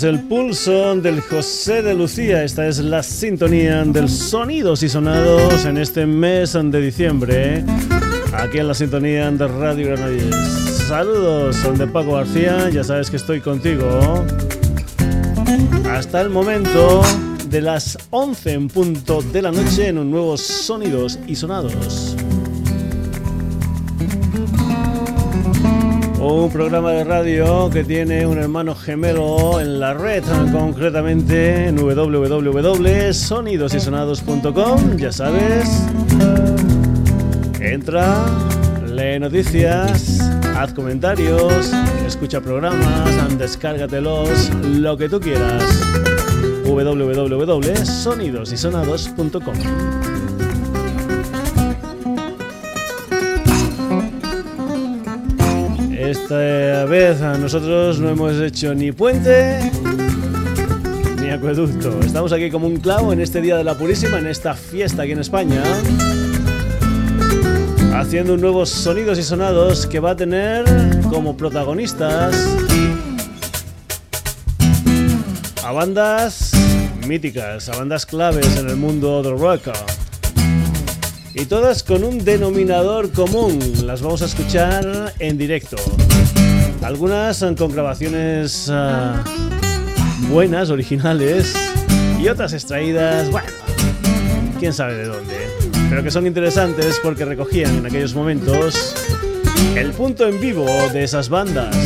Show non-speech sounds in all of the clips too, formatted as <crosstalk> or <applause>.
Es el pulso del José de Lucía. Esta es la sintonía del sonidos y sonados en este mes de diciembre. Aquí en la sintonía de Radio Granollers. Saludos, son de Paco García. Ya sabes que estoy contigo. Hasta el momento de las 11 en punto de la noche en un nuevo Sonidos y Sonados. Un programa de radio que tiene un hermano gemelo en la red, concretamente en www.sonidosysonados.com, ya sabes. Entra, lee noticias, haz comentarios, escucha programas, descárgatelos, lo que tú quieras. www.sonidosysonados.com Esta vez nosotros no hemos hecho ni puente ni acueducto. Estamos aquí como un clavo en este Día de la Purísima, en esta fiesta aquí en España, haciendo nuevos sonidos y sonados que va a tener como protagonistas a bandas míticas, a bandas claves en el mundo del rock y todas con un denominador común. Las vamos a escuchar en directo. Algunas con grabaciones ah, buenas, originales, y otras extraídas, bueno, quién sabe de dónde. Pero que son interesantes porque recogían en aquellos momentos el punto en vivo de esas bandas.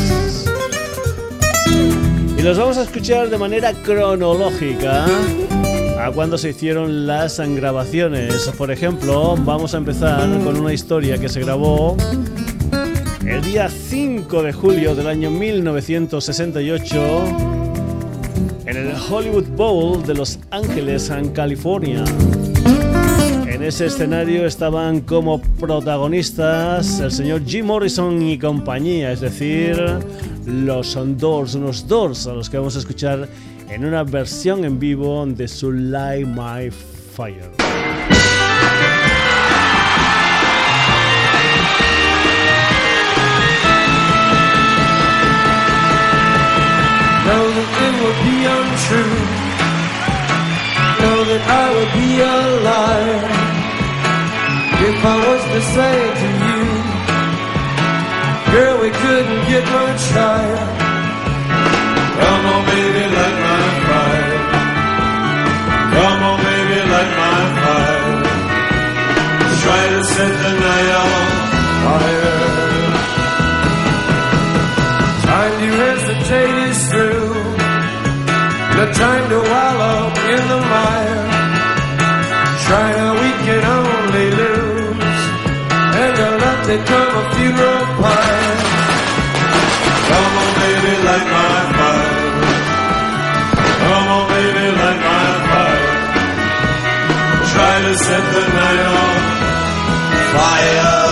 Y los vamos a escuchar de manera cronológica a cuando se hicieron las grabaciones. Por ejemplo, vamos a empezar con una historia que se grabó el día 5 de julio del año 1968 en el Hollywood Bowl de Los Ángeles, en California. En ese escenario estaban como protagonistas el señor Jim Morrison y compañía, es decir, los Doors, unos Doors a los que vamos a escuchar en una versión en vivo de su Light My Fire. Know that it would be untrue. Know that I would be a liar if I was to say to you, girl, we couldn't get much higher. Come on, baby, Try to set the night on fire. Time to hesitate is through. No time to wallow in the mire. Trying we can only lose. And to let become a funeral pyre. Come on, baby, light my fire. Come on, baby, light my fire. Try to set the night on fire.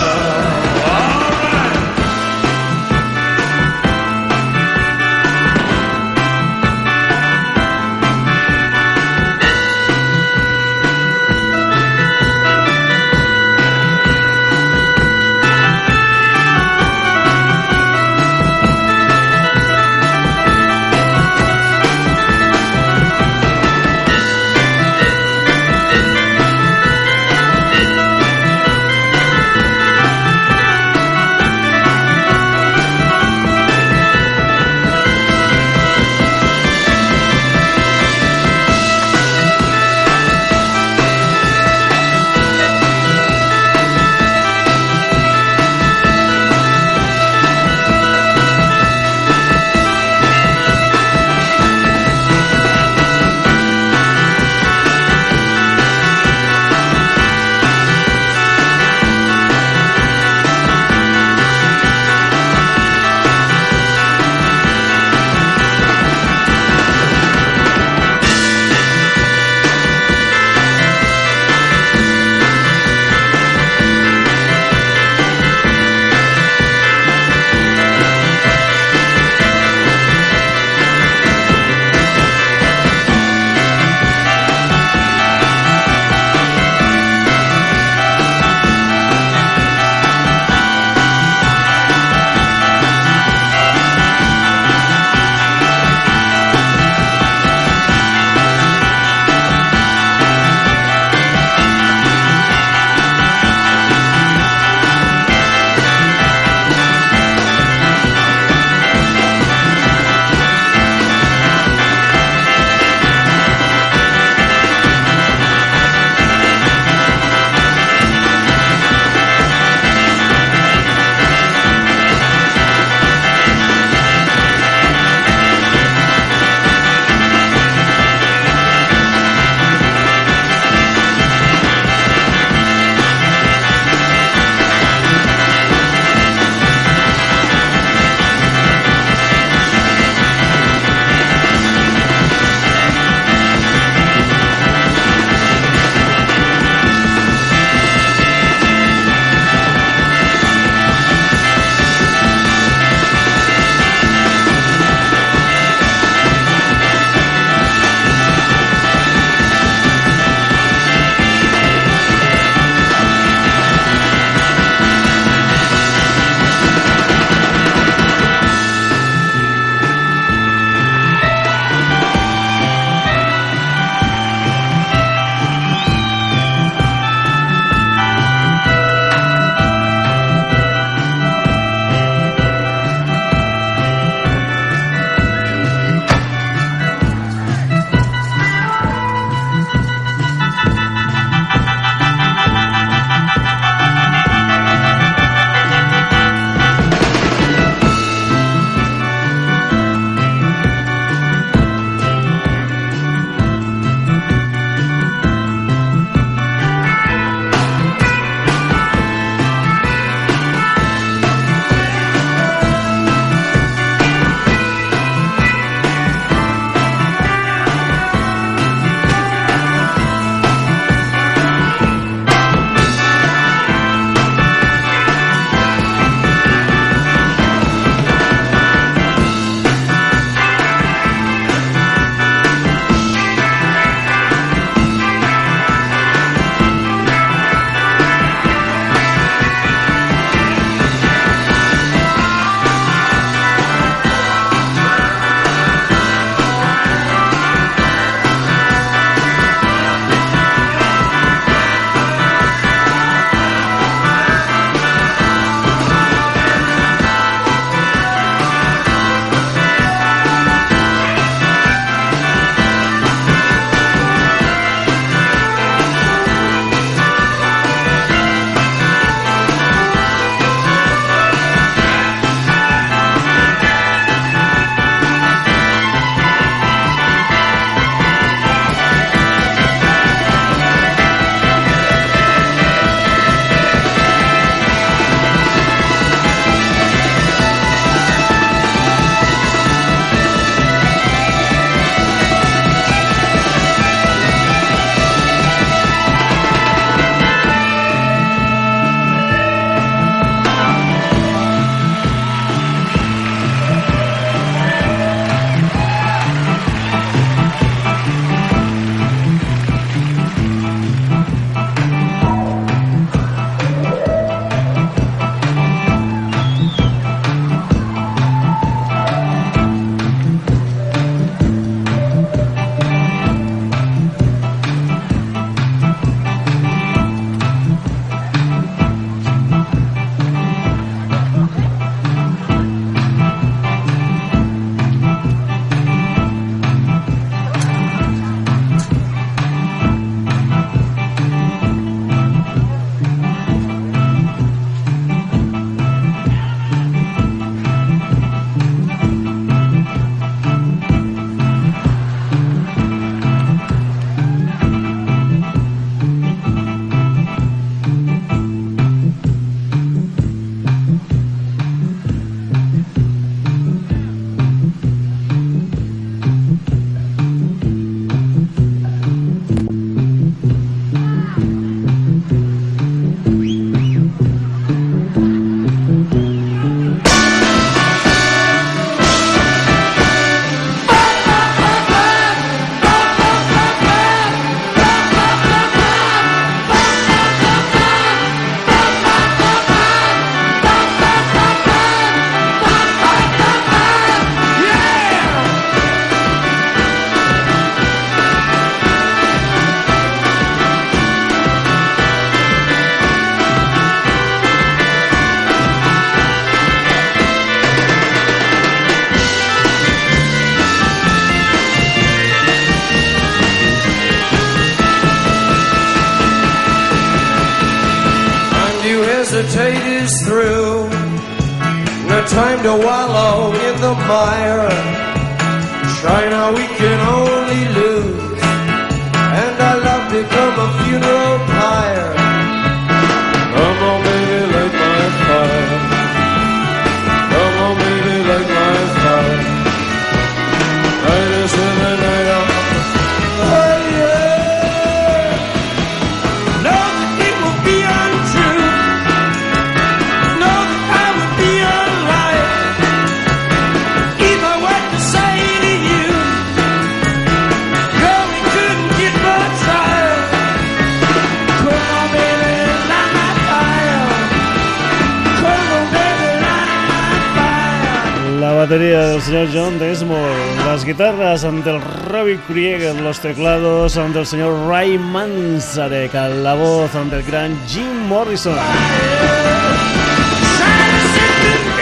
Robbie Krieger, los teclados del señor Ray Manzarek, la voz del gran Jim Morrison.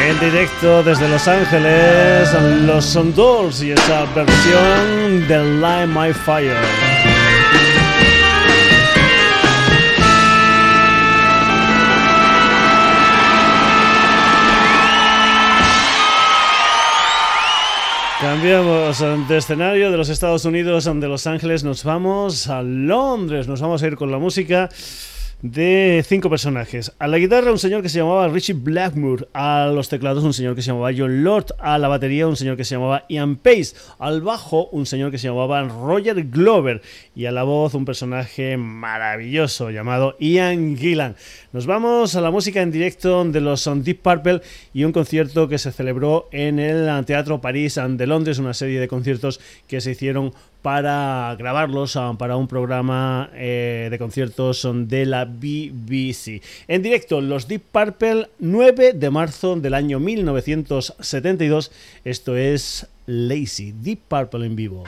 En directo desde Los Ángeles, los Son Dolls y esa versión de Light My Fire. Cambiamos de escenario de los Estados Unidos, de Los Ángeles, nos vamos a Londres, nos vamos a ir con la música de cinco personajes. A la guitarra un señor que se llamaba Richie Blackmore, a los teclados un señor que se llamaba John Lord, a la batería un señor que se llamaba Ian Pace, al bajo un señor que se llamaba Roger Glover y a la voz un personaje maravilloso llamado Ian Gillan. Nos vamos a la música en directo de los Deep Purple y un concierto que se celebró en el Teatro París de Londres, una serie de conciertos que se hicieron para grabarlos para un programa eh, de conciertos de la BBC. En directo, los Deep Purple, 9 de marzo del año 1972. Esto es Lazy, Deep Purple en vivo.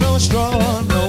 no straw, no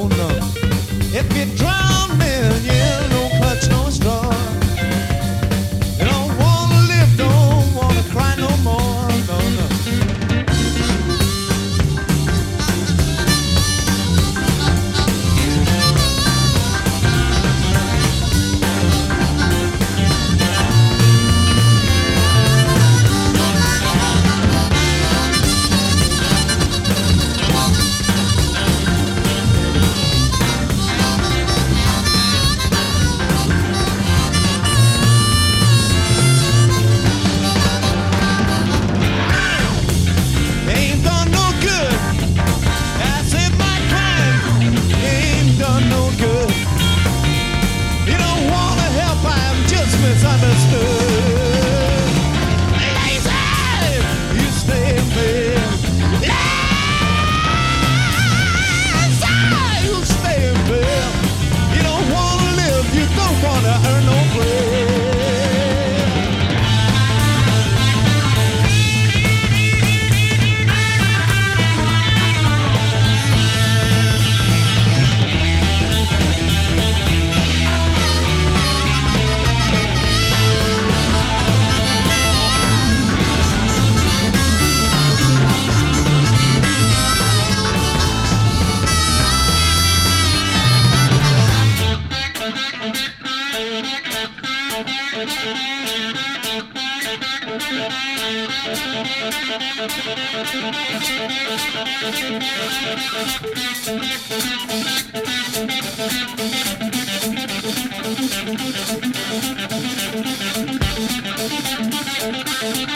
Thank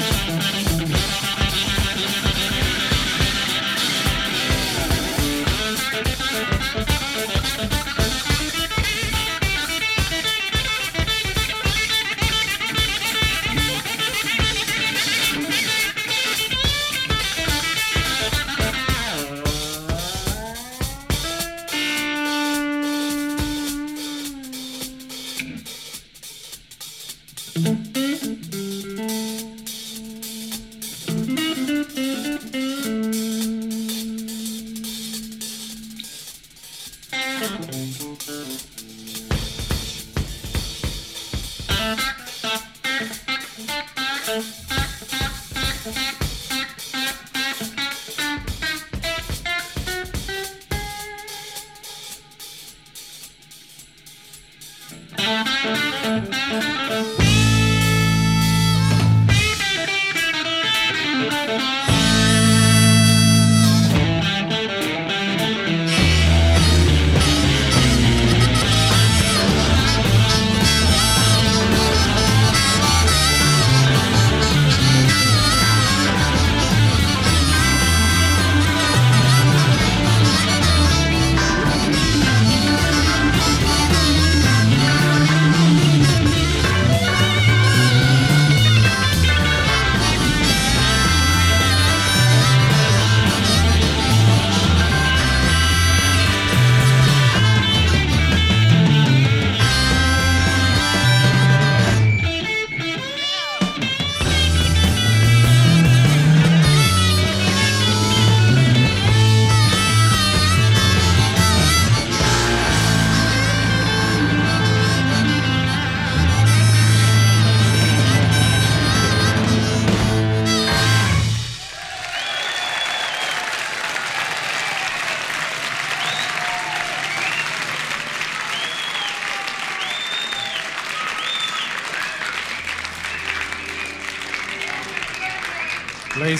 you.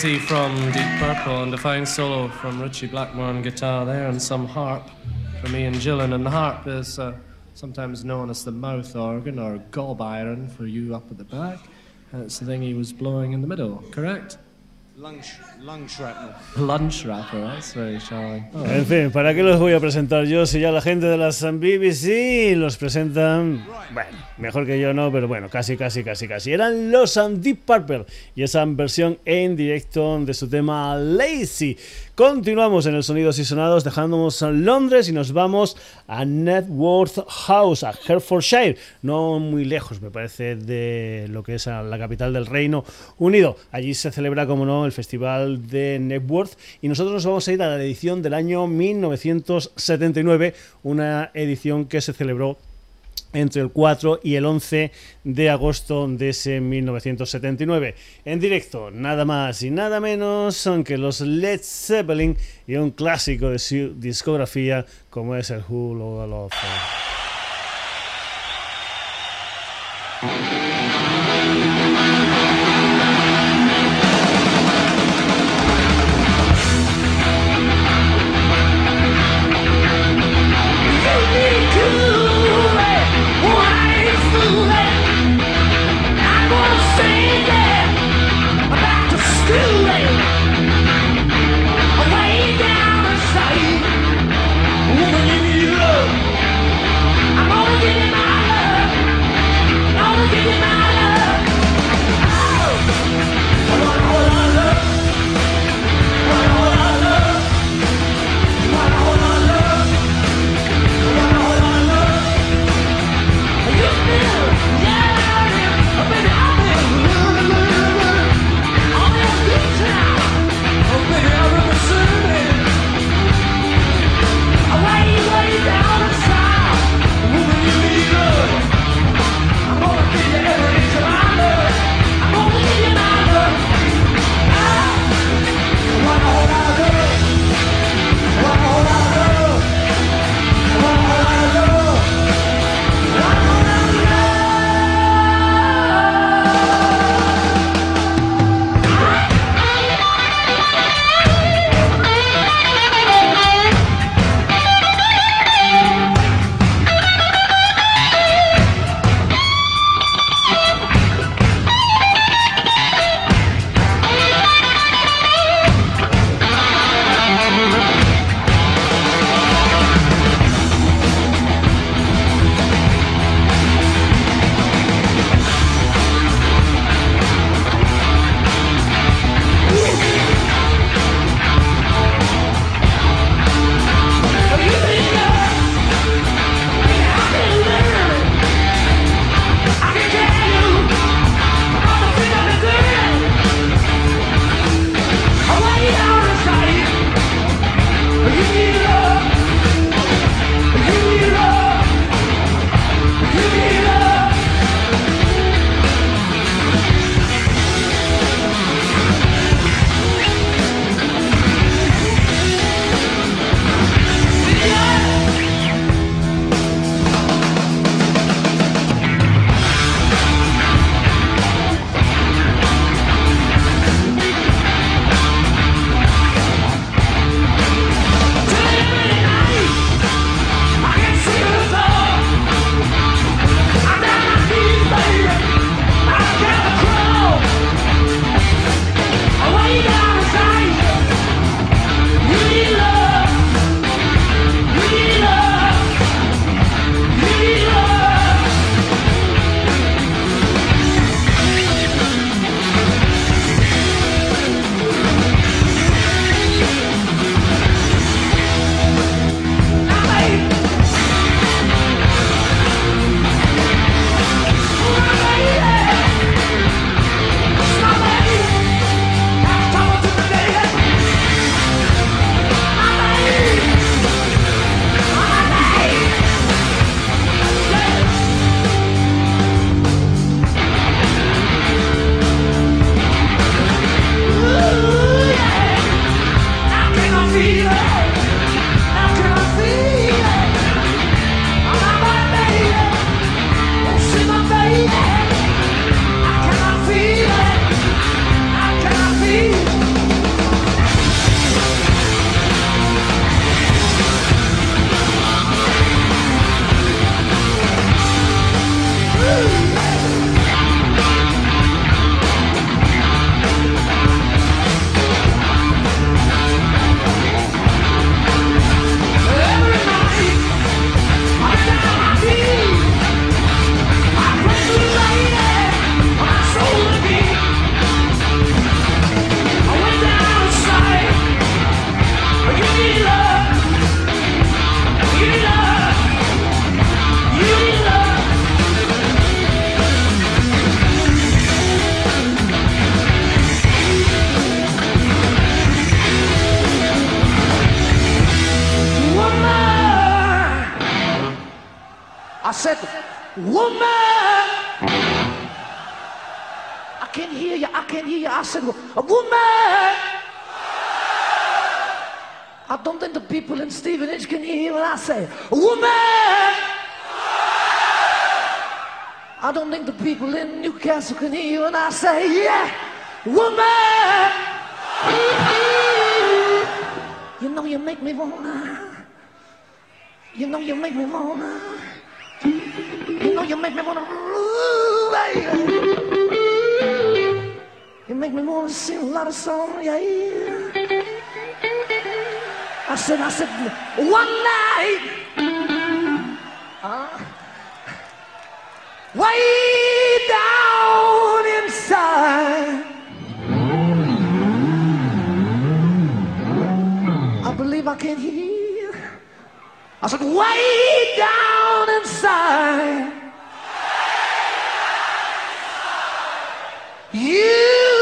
Lazy from Deep Purple and a fine solo from Richie Blackmore on guitar there and some harp from Ian Gillan. And the harp is uh, sometimes known as the mouth organ or gob iron for you up at the back. And it's the thing he was blowing in the middle, correct? Lung, shrapnel. Lung shrapnel, that's very charming. En fin, ¿para qué los voy a presentar yo si ya la gente de las BBC los presentan? Bueno, mejor que yo no, pero bueno, casi, casi, casi, casi. Eran los Deep Purple y esa versión en directo de su tema Lazy. Continuamos en el Sonidos y Sonados, dejándonos en Londres y nos vamos a Networth House, a Hertfordshire, no muy lejos, me parece, de lo que es la capital del Reino Unido. Allí se celebra, como no, el Festival de Networth y nosotros nos vamos a ir a la edición del año 1979, una edición que se celebró entre el 4 y el 11 de agosto de ese 1979. En directo, nada más y nada menos que los Led Zeppelin y un clásico de su discografía como es el Who Love. be my. Woman. I don't think the people in Stevenage can hear what I say. A Woman! I don't think the people in Newcastle can hear when I say, yeah, woman! You know you make me wanna. You know you make me wanna. You know you make me wanna. Ooh, baby. You make me wanna sing a lot of songs, yeah. I said, I said, one night, uh, way down inside, I believe I can hear. I said, way down inside, you.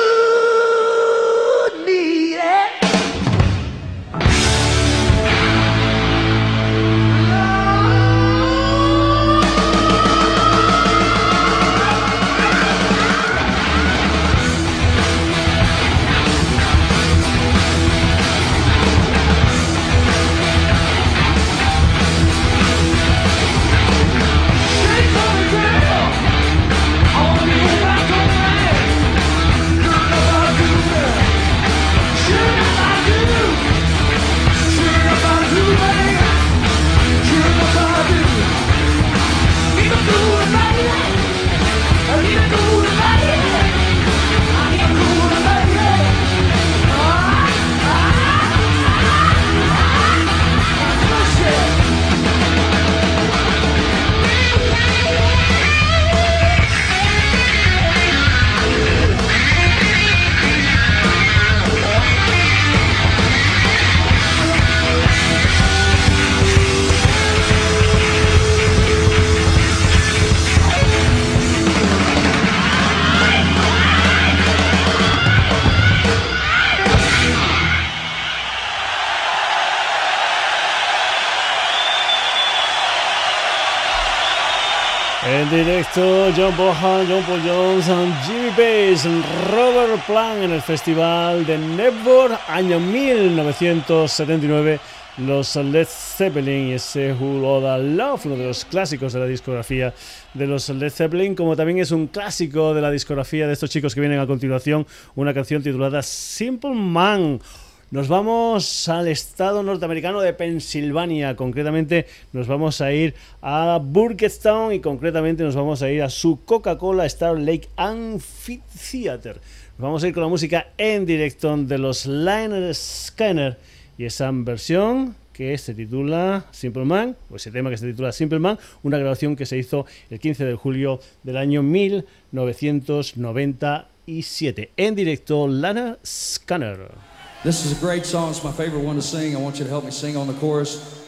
John Bohan, John Paul Jones, Jimmy Page, Robert Plant en el Festival de Network, año 1979. Los Led Zeppelin y ese Who Loda Love, uno de los clásicos de la discografía de los Led Zeppelin, como también es un clásico de la discografía de estos chicos que vienen a continuación, una canción titulada Simple Man. Nos vamos al estado norteamericano de Pensilvania, concretamente nos vamos a ir a Burgettstown y concretamente nos vamos a ir a su Coca-Cola Star Lake Amphitheater. Nos vamos a ir con la música en directo de los Liner Scanner y esa versión que se titula Simple Man, o ese tema que se titula Simple Man, una grabación que se hizo el 15 de julio del año 1997. En directo, Lana Scanner. This is a great song. It's my favorite one to sing. I want you to help me sing on the chorus.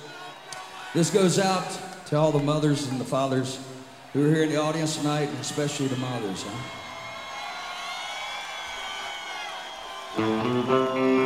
This goes out to all the mothers and the fathers who are here in the audience tonight, and especially the mothers. Huh?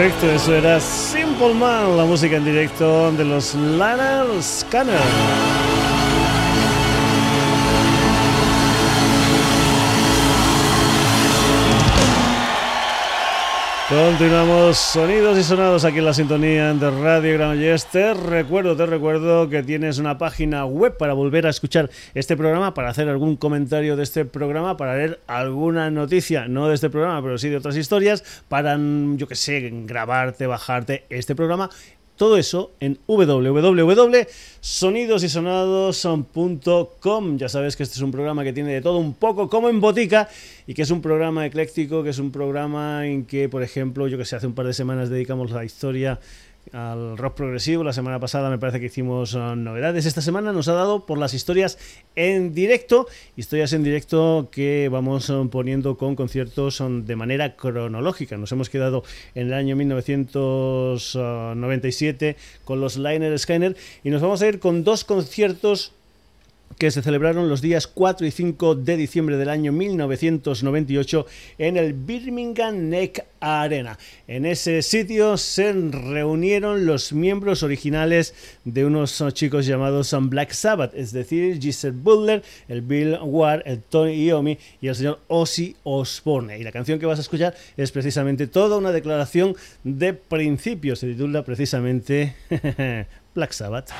Efecto, eso era Simple Man, la música en directo de los Lana Scanner. Continuamos sonidos y sonados aquí en la sintonía de Radio Granollers. Te recuerdo, te recuerdo que tienes una página web para volver a escuchar este programa, para hacer algún comentario de este programa, para leer alguna noticia, no de este programa, pero sí de otras historias, para, yo que sé, grabarte, bajarte este programa todo eso en www.sonidosysonados.com. Ya sabes que este es un programa que tiene de todo un poco como en botica y que es un programa ecléctico, que es un programa en que, por ejemplo, yo que sé, hace un par de semanas dedicamos la historia al rock progresivo. La semana pasada me parece que hicimos uh, novedades. Esta semana nos ha dado por las historias en directo, historias en directo que vamos uh, poniendo con conciertos um, de manera cronológica. Nos hemos quedado en el año 1997 con los Liner Skyner y nos vamos a ir con dos conciertos que se celebraron los días 4 y 5 de diciembre del año 1998 en el Birmingham Neck Arena. En ese sitio se reunieron los miembros originales de unos chicos llamados Black Sabbath, es decir, Giselle Butler, el Bill Ward, el Tony Iommi y el señor Ozzy Osbourne. Y la canción que vas a escuchar es precisamente toda una declaración de principios, se titula precisamente <laughs> Black Sabbath.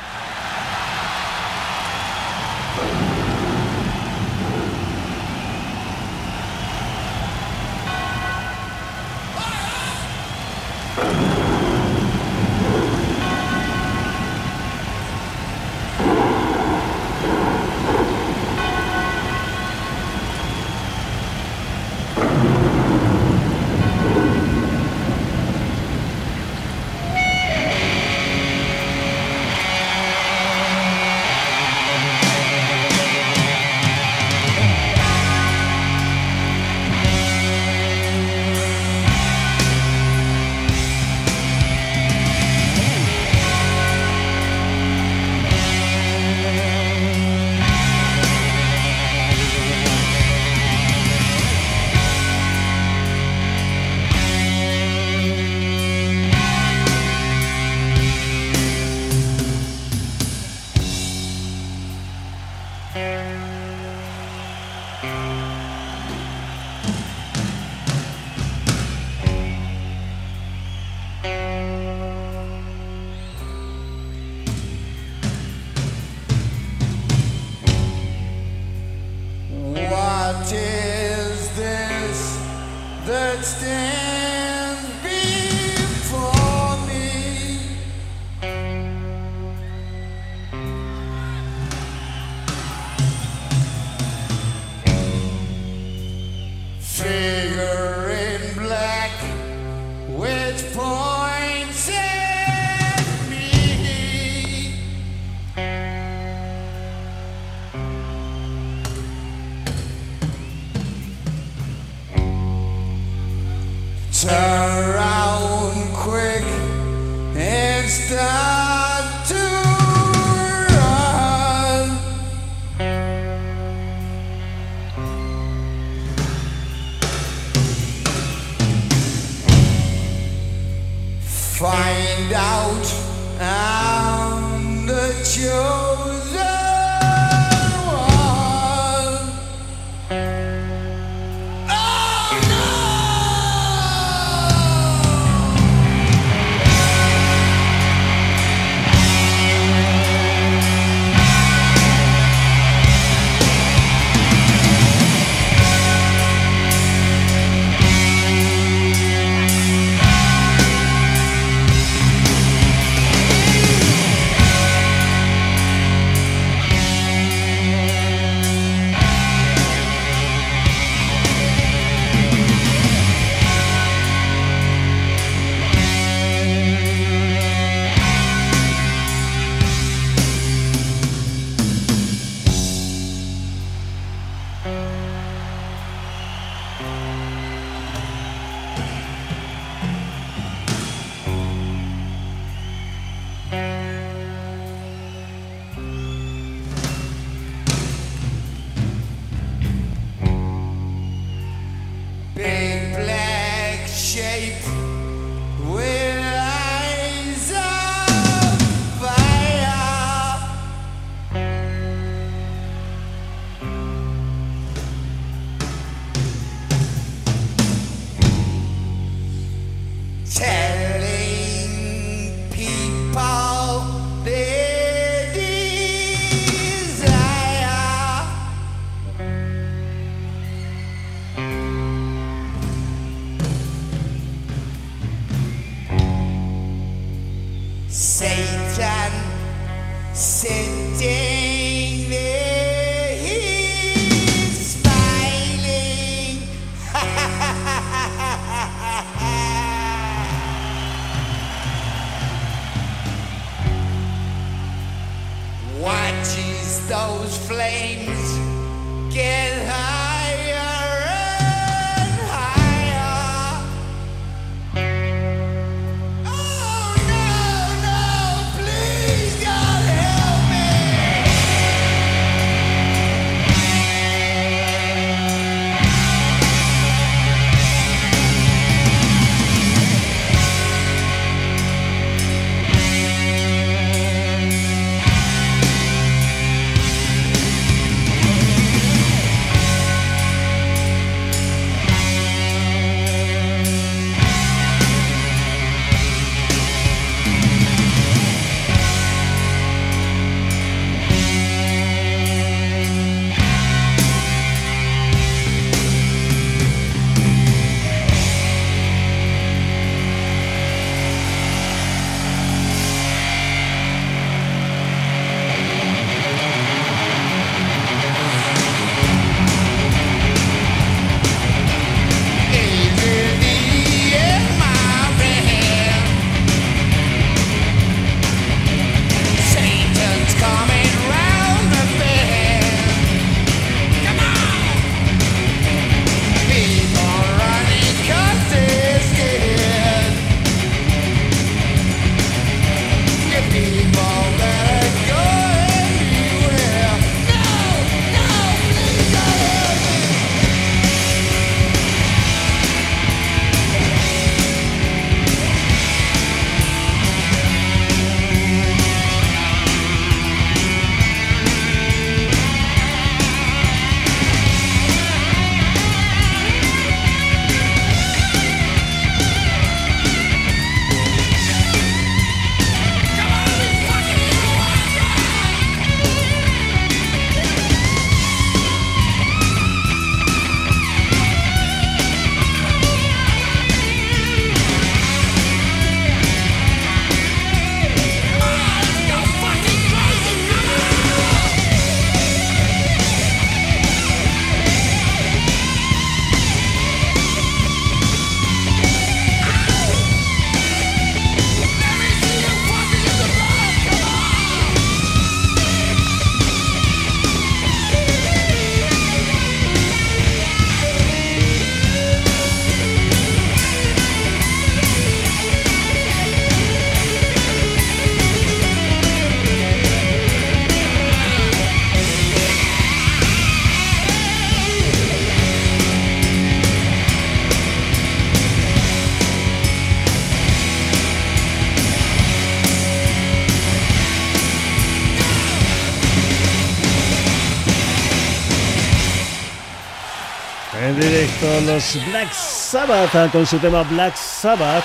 Los Black Sabbath con su tema Black Sabbath.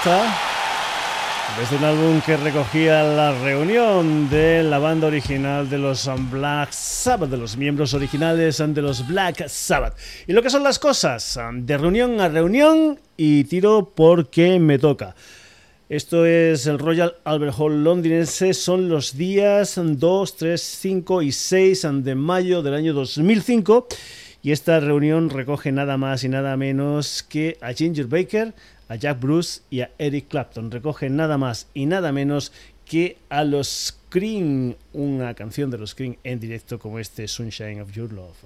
Desde un álbum que recogía la reunión de la banda original de los Black Sabbath, de los miembros originales de los Black Sabbath. Y lo que son las cosas, de reunión a reunión y tiro porque me toca. Esto es el Royal Albert Hall londinense. Son los días 2, 3, 5 y 6 de mayo del año 2005. Y esta reunión recoge nada más y nada menos que a Ginger Baker, a Jack Bruce y a Eric Clapton. Recoge nada más y nada menos que a los Cream, una canción de los Cream en directo como este Sunshine of Your Love.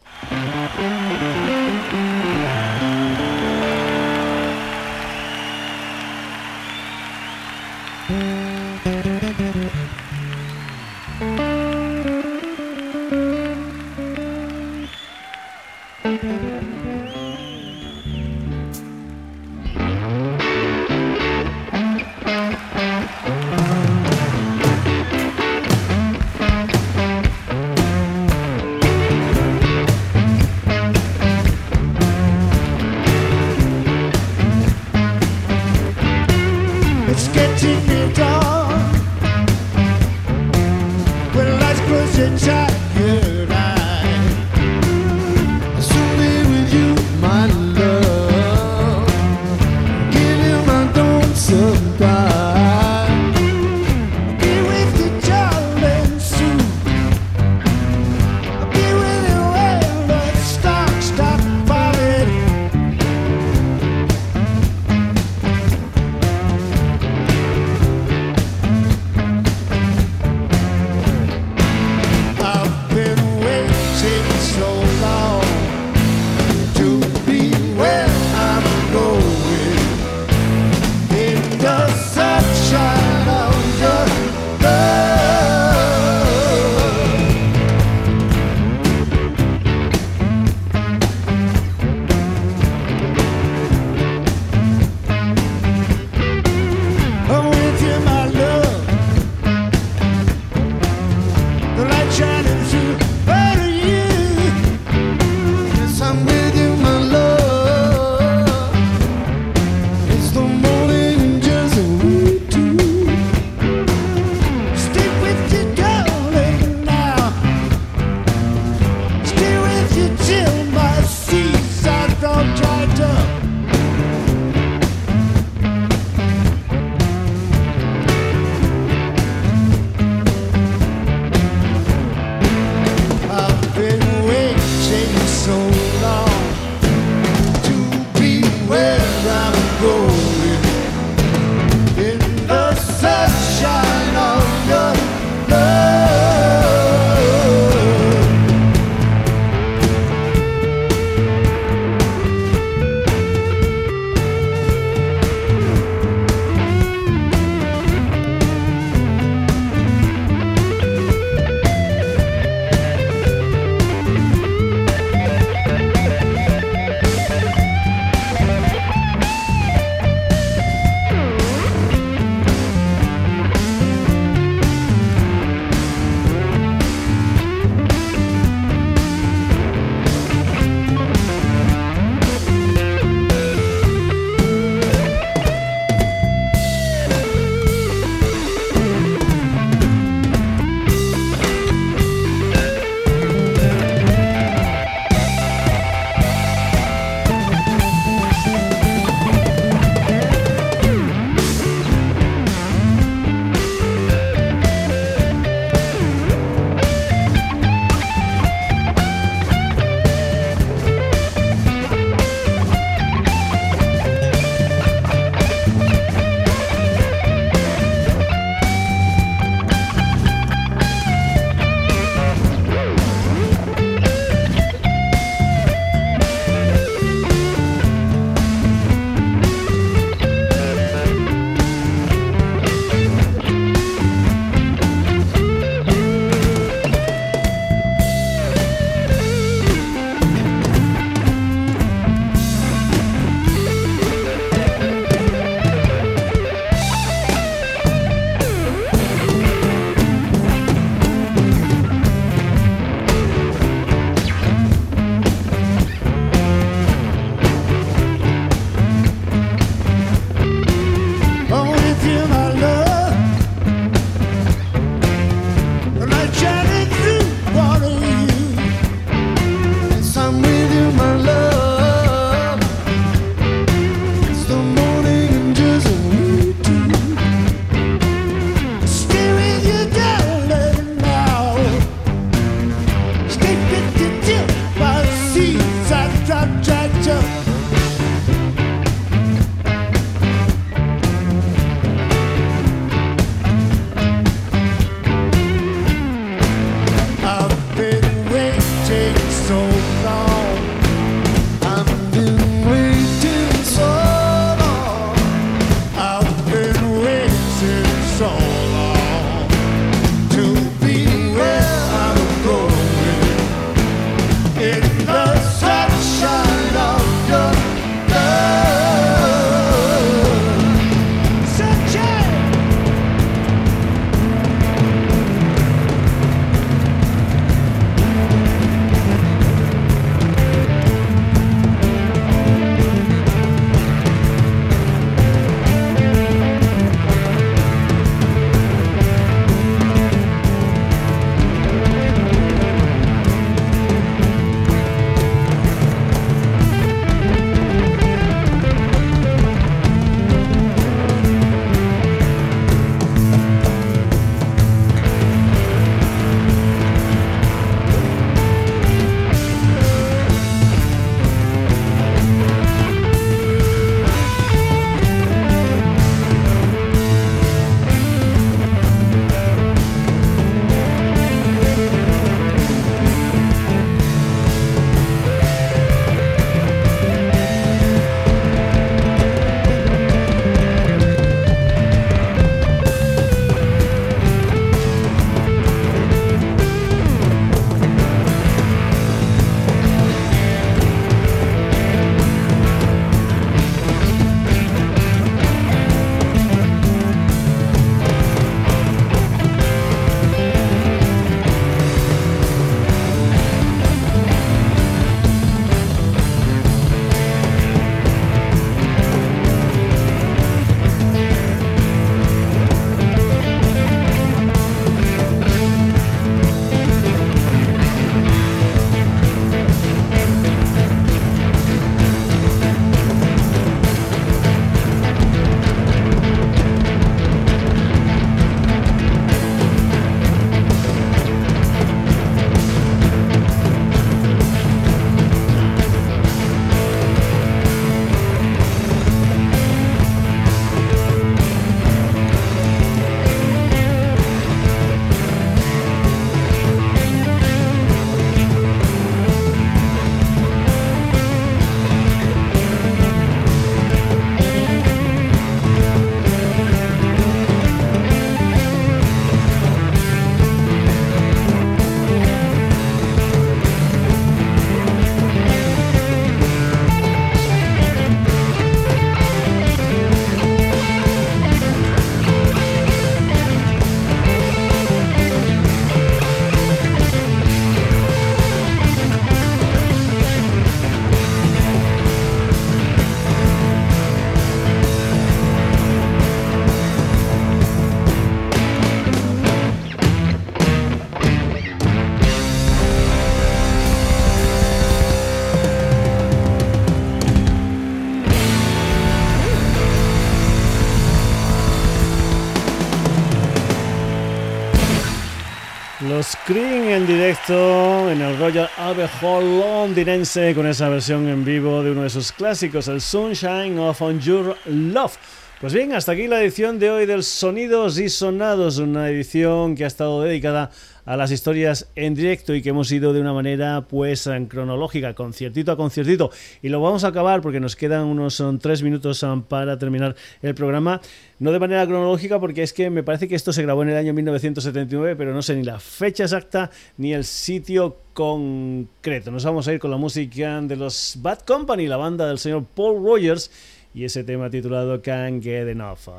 Cream en directo en el Royal Albert Hall londinense con esa versión en vivo de uno de sus clásicos, el Sunshine of Your Love. Pues bien, hasta aquí la edición de hoy del Sonidos y Sonados, una edición que ha estado dedicada a las historias en directo y que hemos ido de una manera pues en cronológica, conciertito a conciertito. Y lo vamos a acabar porque nos quedan unos son, tres minutos um, para terminar el programa. No de manera cronológica porque es que me parece que esto se grabó en el año 1979, pero no sé ni la fecha exacta ni el sitio concreto. Nos vamos a ir con la música de los Bad Company, la banda del señor Paul Rogers y ese tema titulado Can't Get Enough.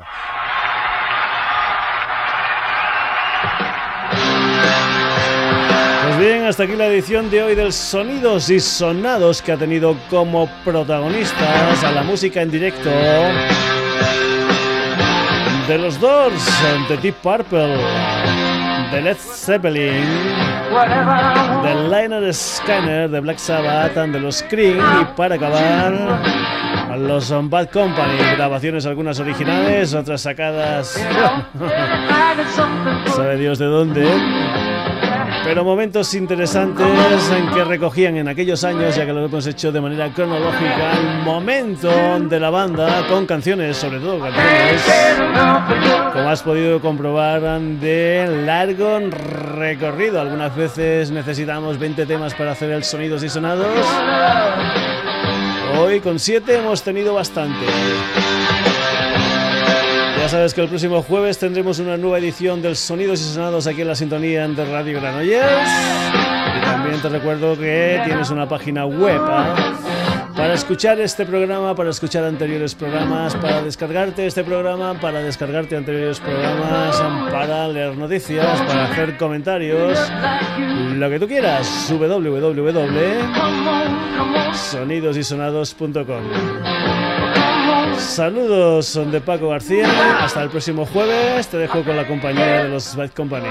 Pues bien, hasta aquí la edición de hoy del Sonidos y Sonados que ha tenido como protagonistas a la música en directo de los Doors, de Deep Purple, de Led Zeppelin, de Liner Scanner, de Black Sabbath, de los Cream y para acabar los Bad Company, grabaciones algunas originales, otras sacadas, <laughs> sabe Dios de dónde, pero momentos interesantes en que recogían en aquellos años, ya que lo hemos hecho de manera cronológica, el momento de la banda con canciones, sobre todo canciones, como has podido comprobar, de largo recorrido. Algunas veces necesitamos 20 temas para hacer el sonidos y sonados. Hoy con 7 hemos tenido bastante. Ya sabes que el próximo jueves tendremos una nueva edición del Sonidos y Sonados aquí en la sintonía de Radio Granollers. Y también te recuerdo que tienes una página web ¿ah? Para escuchar este programa, para escuchar anteriores programas, para descargarte este programa, para descargarte anteriores programas, para leer noticias, para hacer comentarios, lo que tú quieras. www.sonidosysonados.com Saludos, son de Paco García. Hasta el próximo jueves. Te dejo con la compañía de los Bad Company.